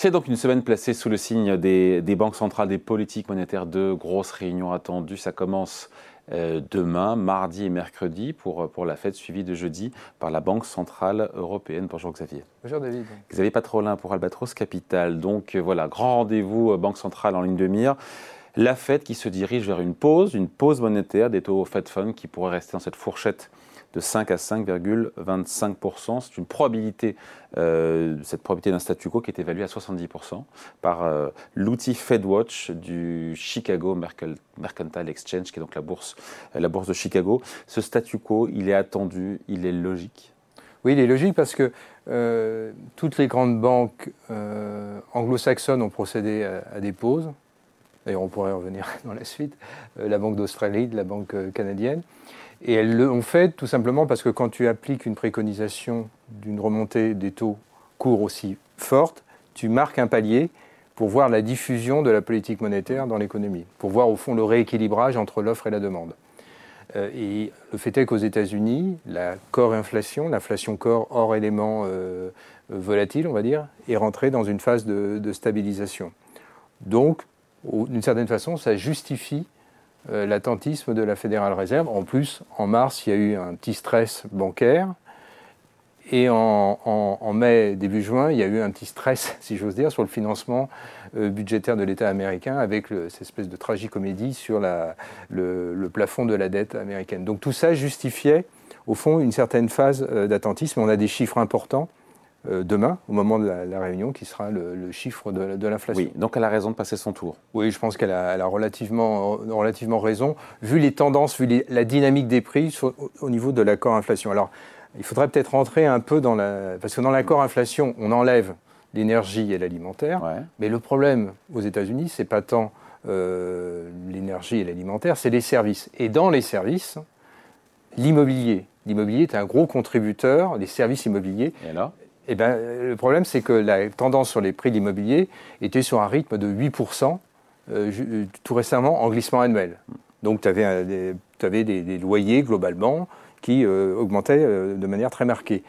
C'est donc une semaine placée sous le signe des, banques centrales, des politiques monétaires, de grosses réunions attendues. Ça commence euh, demain, mardi et mercredi, pour, pour la fête suivie de jeudi par la Banque Centrale Européenne. Bonjour Xavier. Bonjour David. Xavier Patrolin pour Albatros Capital. Donc euh, voilà, grand rendez-vous euh, Banque Centrale en ligne de mire. La Fed qui se dirige vers une pause, une pause monétaire des taux Fed Fund qui pourrait rester dans cette fourchette de 5 à 5,25%. C'est une probabilité, euh, cette probabilité d'un statu quo qui est évaluée à 70% par euh, l'outil FedWatch du Chicago Mercantile Exchange, qui est donc la bourse, euh, de Chicago. Ce statu quo, il est attendu, il est logique? Oui, il est logique parce que toutes les grandes banques anglo-saxonnes ont procédé à, des pauses. D'ailleurs, on pourrait revenir dans la suite. la Banque d'Australie, la Banque canadienne. Et elles l'ont fait tout simplement parce que quand tu appliques une préconisation d'une remontée des taux courts aussi forte, tu marques un palier pour voir la diffusion de la politique monétaire dans l'économie, pour voir au fond le rééquilibrage entre l'offre et la demande. Euh, et le fait est qu'aux États-Unis, la core inflation, l'inflation core hors éléments euh, volatiles, on va dire, est rentrée dans une phase de, stabilisation. Donc, d'une certaine façon, ça justifie euh, l'attentisme de la Fédérale Réserve. En plus, en mars, il y a eu un petit stress bancaire. Et en, mai, début juin, il y a eu un petit stress, si j'ose dire, sur le financement euh, budgétaire de l'État américain avec cette espèce de tragicomédie sur le, plafond de la dette américaine. Donc tout ça justifiait, au fond, une certaine phase euh, d'attentisme. On a des chiffres importants. Euh, demain, au moment de la, réunion, qui sera le, chiffre de, l'inflation. Oui, donc elle a raison de passer son tour. Oui, je pense qu'elle a, relativement, relativement raison, vu les tendances, vu la dynamique des prix au niveau de l'accord inflation. Alors, il faudrait peut-être rentrer un peu dans la... Parce que dans l'accord inflation, on enlève l'énergie et l'alimentaire, mais le problème aux États-Unis, c'est pas tant euh, l'énergie et l'alimentaire, c'est les services. Et dans les services, l'immobilier. L'immobilier est un gros contributeur, les services immobiliers. Et là eh ben, le problème, c'est que la tendance sur les prix de l'immobilier était sur un rythme de 8% euh, euh, tout récemment en glissement annuel. Donc tu avais, des, loyers globalement qui euh, augmentaient de manière très marquée.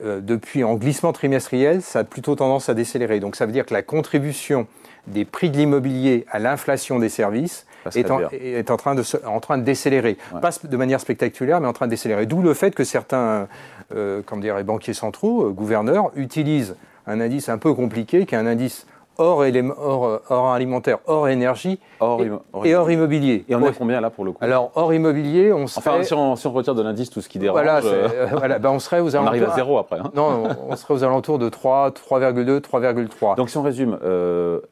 Depuis en glissement trimestriel, ça a plutôt tendance à décélérer. Donc ça veut dire que la contribution des prix de l'immobilier à l'inflation des services est en, est en, train de, en train de décélérer. Pas de manière spectaculaire, mais en train de décélérer. D'où le fait que certains euh, comme dirait banquiers centraux, euh, gouverneurs, utilisent un indice un peu compliqué, qui est un indice hors, hors, hors alimentaire, hors énergie et, hors immobilier. Et on est combien là pour le coup Alors hors immobilier, on serait... Enfin, si on, si on retire de l'indice tout ce qui dérange... Voilà, euh, voilà ben, on serait aux alentours... On arrive à zéro après. Hein. Non, on serait aux alentours de 3, 3,2, 3,3. Donc si on résume,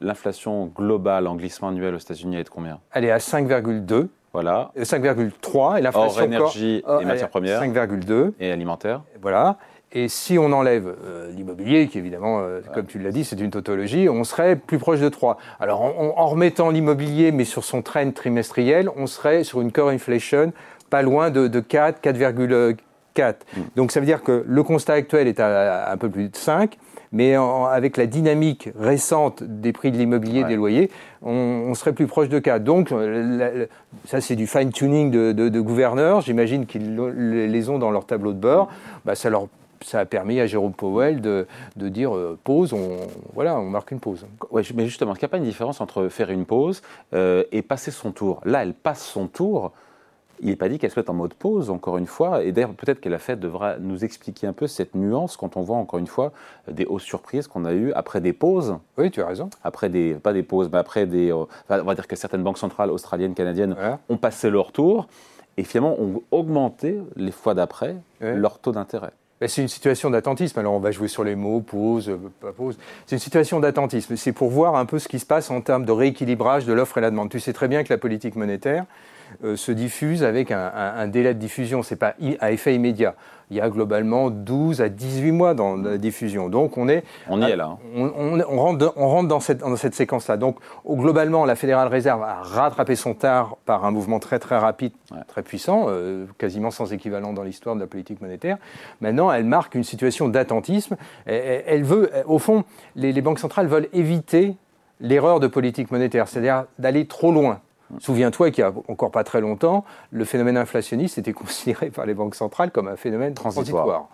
l'inflation globale en glissement annuel aux États-Unis est de combien? Elle est à 5,2. Voilà. 5,3 et l'inflation Hors énergie et matières premières. 5,2 et alimentaire. Voilà. Et si on enlève euh, l'immobilier, qui évidemment, euh, comme tu l'as dit, c'est une tautologie, on serait plus proche de 3. Alors en, remettant l'immobilier, mais sur son trend trimestriel, on serait sur une core inflation pas loin de, de 4, 4,4. Mm. Donc ça veut dire que le constat actuel est à, un peu plus de 5 mais avec la dynamique récente des prix de l'immobilier, des loyers, on, serait plus proche de 4. Donc, ça c'est du fine-tuning de, gouverneurs, j'imagine qu'ils les ont dans leur tableau de bord, bah, ça leur ça a permis à Jérôme Powell de, dire euh, pause, on, voilà, on marque une pause. Ouais, mais justement, qu'il n'y a pas une différence entre faire une pause euh, et passer son tour? Là, elle passe son tour il n'est pas dit qu'elle soit en mode pause, encore une fois. Et d'ailleurs, peut-être que la Fed devra nous expliquer un peu cette nuance quand on voit, encore une fois, des hausses surprises qu'on a eues après des pauses. Oui, tu as raison. Après des, pas des pauses, mais après des. Euh, on va dire que certaines banques centrales australiennes, canadiennes ont passé leur tour et finalement ont augmenté les fois d'après leur taux d'intérêt. C'est une situation d'attentisme. Alors on va jouer sur les mots, pause, euh, pas pause. C'est une situation d'attentisme. C'est pour voir un peu ce qui se passe en termes de rééquilibrage de l'offre et la demande. Tu sais très bien que la politique monétaire, se diffuse avec un, délai de diffusion. Ce n'est pas à effet immédiat. Il y a globalement 12 à 18 mois dans la diffusion. Donc on est. On y est là. Hein. On, rentre, on rentre dans cette, dans cette séquence-là. Donc globalement, la Fédérale Réserve a rattrapé son tard par un mouvement très très rapide, très puissant, euh, quasiment sans équivalent dans l'histoire de la politique monétaire. Maintenant, elle marque une situation d'attentisme. Elle, veut, au fond, les, les banques centrales veulent éviter l'erreur de politique monétaire, c'est-à-dire d'aller trop loin. Souviens-toi qu'il n'y a encore pas très longtemps, le phénomène inflationniste était considéré par les banques centrales comme un phénomène transitoire.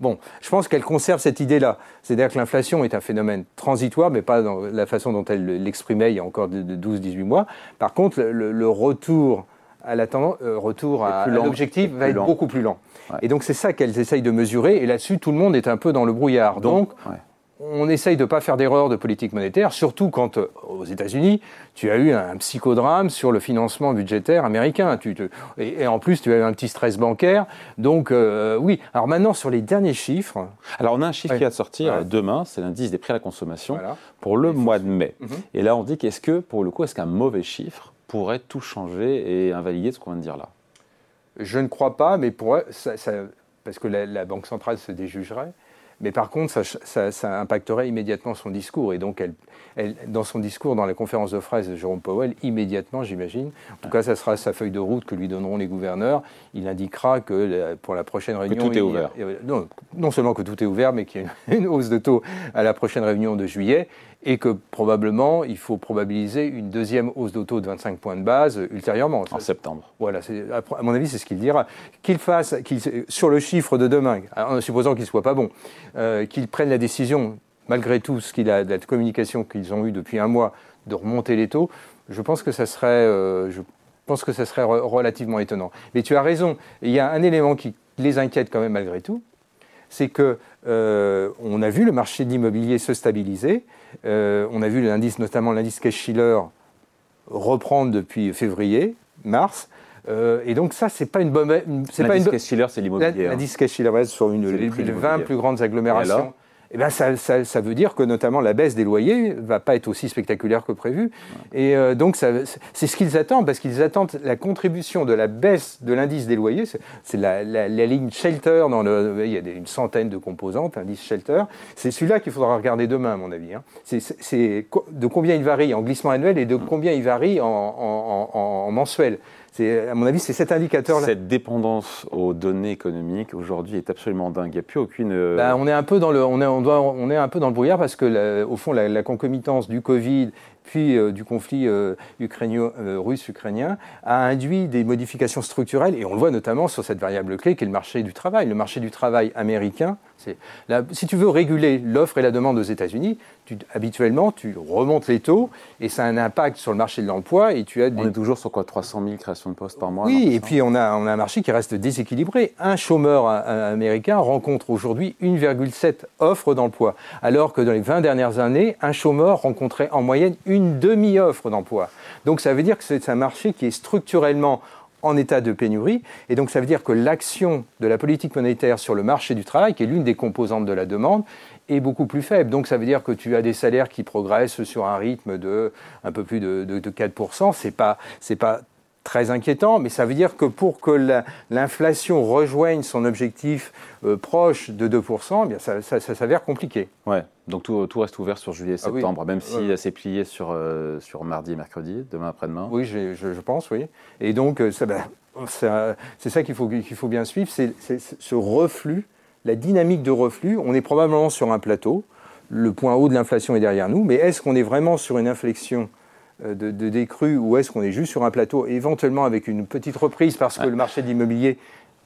Bon, je pense qu'elle conserve cette idée-là. C'est-à-dire que l'inflation est un phénomène transitoire, mais pas dans la façon dont elle l'exprimait il y a encore de, 12-18 mois. Par contre, le, retour à la tendance, euh, retour à, l'objectif va être beaucoup plus lent. Et donc c'est ça qu'elles essayent de mesurer. Et là-dessus, tout le monde est un peu dans le brouillard. Donc, on essaye de ne pas faire d'erreur de politique monétaire, surtout quand, euh, aux États-Unis, tu as eu un psychodrame sur le financement budgétaire américain. et, en plus, tu as eu un petit stress bancaire. Donc, euh, oui. Alors maintenant, sur les derniers chiffres. Alors, on a un chiffre qui va sortir demain, c'est l'indice des prix à la consommation pour le mois de mai. Mhm. Et là, on dit qu'est-ce que, pour le coup, est-ce qu'un mauvais chiffre pourrait tout changer et invalider ce qu'on vient de dire là? Je ne crois pas, mais pour, ça, parce que la Banque centrale se déjugerait. Mais par contre, ça, impacterait immédiatement son discours. Et donc, elle, dans son discours, dans la conférence de presse de Jérôme Powell, immédiatement, j'imagine, en tout cas, ça sera sa feuille de route que lui donneront les gouverneurs. Il indiquera que pour la prochaine réunion. Que tout est ouvert. non, seulement que tout est ouvert, mais qu'il y a une hausse de taux à la prochaine réunion de juillet et que probablement il faut probabiliser une deuxième hausse d'auto de 25 points de base ultérieurement. En septembre. Voilà, à mon avis, c'est ce qu'il dira. Qu'il fasse, sur le chiffre de demain, en supposant qu'il ne soit pas bon, euh, qu'il prenne la décision, malgré tout ce qu'il a, de la communication qu'ils ont eue depuis un mois, de remonter les taux, je pense que ça serait, euh, relativement étonnant. Mais tu as raison, il y a un élément qui les inquiète quand même malgré tout, c'est que euh, on a vu le marché de l'immobilier se stabiliser. On a vu l'indice, notamment l'indice Case-Shiller, reprendre depuis février, mars. Euh, et donc ça, c'est pas une bonne. L'indice Case-Shiller, c'est l'immobilier. Hein. L'indice Case-Shiller, sur une, les, 20 plus grandes agglomérations eh ben ça, ça, ça, veut dire que notamment la baisse des loyers va pas être aussi spectaculaire que prévu. Et euh, donc c'est ce qu'ils attendent, parce qu'ils attendent la contribution de la baisse de l'indice des loyers. C'est la, la, la, ligne Shelter, dans le, il y a une centaine de composantes, indice Shelter. C'est celui-là qu'il faudra regarder demain, à mon avis. Hein. C'est de combien il varie en glissement annuel et de combien il varie en, en, en, en mensuel à mon avis, c'est cet indicateur-là. Cette dépendance aux données économiques aujourd'hui est absolument dingue. Il n'y a plus aucune. On est un peu dans le, on est, on doit, on est un peu dans le brouillard parce que, au fond, la, concomitance du Covid puis euh, du conflit euh, russe-ukrainien a induit des modifications structurelles et on le voit notamment sur cette variable clé qui est le marché du travail. Le marché du travail américain si tu veux réguler l'offre et la demande aux États-Unis, habituellement, tu remontes les taux et ça a un impact sur le marché de l'emploi. Et tu as On est toujours sur quoi 300 000 créations de postes par mois Oui, et puis on a, on a un marché qui reste déséquilibré. Un chômeur américain rencontre aujourd'hui 1,7 offres d'emploi, alors que dans les 20 dernières années, un chômeur rencontrait en moyenne une demi-offre d'emploi. Donc ça veut dire que c'est un marché qui est structurellement en état de pénurie. Et donc ça veut dire que l'action de la politique monétaire sur le marché du travail, qui est l'une des composantes de la demande, est beaucoup plus faible. Donc ça veut dire que tu as des salaires qui progressent sur un rythme de un peu plus de, de, de 4%. C'est pas, c'est pas très inquiétant, mais ça veut dire que pour que l'inflation rejoigne son objectif euh, proche de 2%, eh bien ça, s'avère compliqué. Ouais, donc tout, tout, reste ouvert sur juillet et ah septembre, même si c'est plié sur, euh, sur mardi et mercredi, demain après-demain. Oui, je, je, pense, oui. Et donc, euh, ben, c'est ça qu'il faut, qu'il faut bien suivre, c'est ce reflux, la dynamique de reflux. On est probablement sur un plateau, le point haut de l'inflation est derrière nous, mais est-ce qu'on est vraiment sur une inflexion euh, de, de décrue ou est-ce qu'on est juste sur un plateau, éventuellement avec une petite reprise parce que le marché de l'immobilier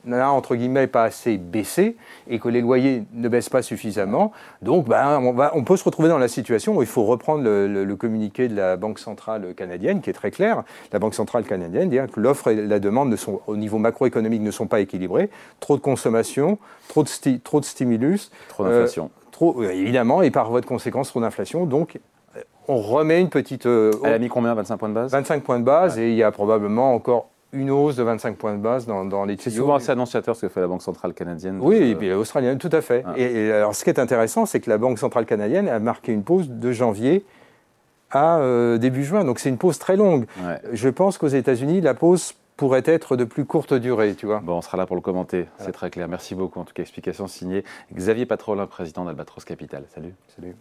n'a entre guillemets pas assez baissé et que les loyers ne baissent pas suffisamment. Donc ben, on, va, on peut se retrouver dans la situation où il faut reprendre le, communiqué de la Banque centrale canadienne qui est très clair. La Banque centrale canadienne dit que l'offre et la demande ne sont, au niveau macroéconomique ne sont pas équilibrés. Trop de consommation, trop de, trop de stimulus. Trop d'inflation. Euh, trop, évidemment, et par voie de conséquence, trop d'inflation. Donc on remet une petite. Euh, Elle a mis combien 25 points de base? 25 points de base, et il y a probablement encore une hausse de 25 points de base dans, dans les C'est souvent assez annonciateur ce que fait la Banque centrale canadienne. Oui, et puis l'australienne, tout à fait. Et, alors, ce qui est intéressant, c'est que la Banque centrale canadienne a marqué une pause de janvier à euh, début juin. Donc, c'est une pause très longue. Je pense qu'aux États-Unis, la pause pourrait être de plus courte durée, tu vois. Bon, on sera là pour le commenter, c'est très clair. Merci beaucoup. En tout cas, explication signée Xavier Patrolin, président d'Albatros Capital. Salut. Salut.